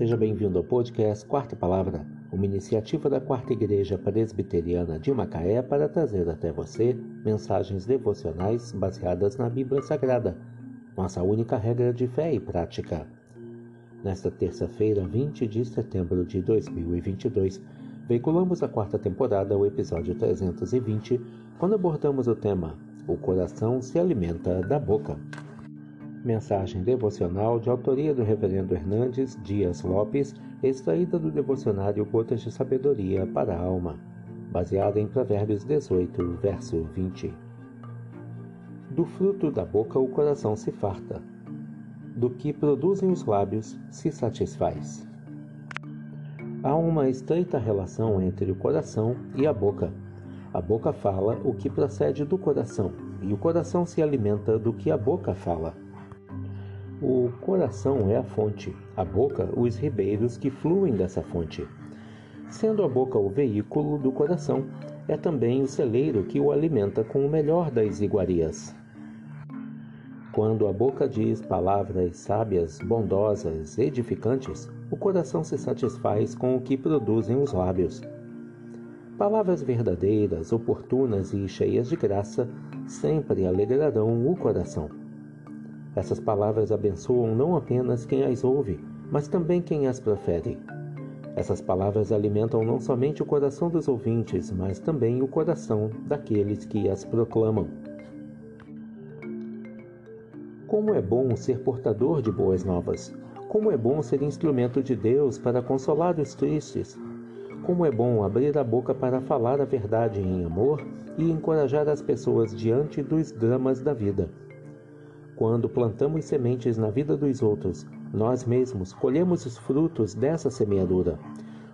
Seja bem-vindo ao podcast Quarta Palavra, uma iniciativa da Quarta Igreja Presbiteriana de Macaé para trazer até você mensagens devocionais baseadas na Bíblia Sagrada, nossa única regra de fé e prática. Nesta terça-feira, 20 de setembro de 2022, veiculamos a quarta temporada, o episódio 320, quando abordamos o tema O coração se alimenta da boca. Mensagem devocional de autoria do Reverendo Hernandes Dias Lopes, extraída do devocionário Gotas de Sabedoria para a Alma, baseada em Provérbios 18, verso 20. Do fruto da boca o coração se farta, do que produzem os lábios se satisfaz. Há uma estreita relação entre o coração e a boca. A boca fala o que procede do coração, e o coração se alimenta do que a boca fala. O coração é a fonte, a boca, os ribeiros que fluem dessa fonte. Sendo a boca o veículo do coração, é também o celeiro que o alimenta com o melhor das iguarias. Quando a boca diz palavras sábias, bondosas, edificantes, o coração se satisfaz com o que produzem os lábios. Palavras verdadeiras, oportunas e cheias de graça sempre alegrarão o coração. Essas palavras abençoam não apenas quem as ouve, mas também quem as profere. Essas palavras alimentam não somente o coração dos ouvintes, mas também o coração daqueles que as proclamam. Como é bom ser portador de boas novas! Como é bom ser instrumento de Deus para consolar os tristes! Como é bom abrir a boca para falar a verdade em amor e encorajar as pessoas diante dos dramas da vida! Quando plantamos sementes na vida dos outros, nós mesmos colhemos os frutos dessa semeadura.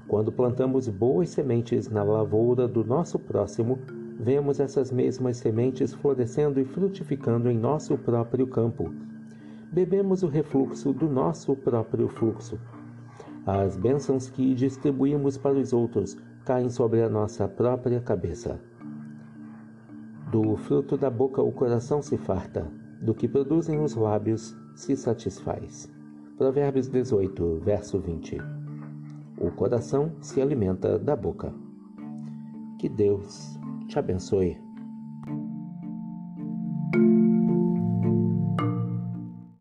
Quando plantamos boas sementes na lavoura do nosso próximo, vemos essas mesmas sementes florescendo e frutificando em nosso próprio campo. Bebemos o refluxo do nosso próprio fluxo. As bênçãos que distribuímos para os outros caem sobre a nossa própria cabeça. Do fruto da boca o coração se farta do que produzem os lábios se satisfaz. Provérbios 18, verso 20. O coração se alimenta da boca. Que Deus te abençoe.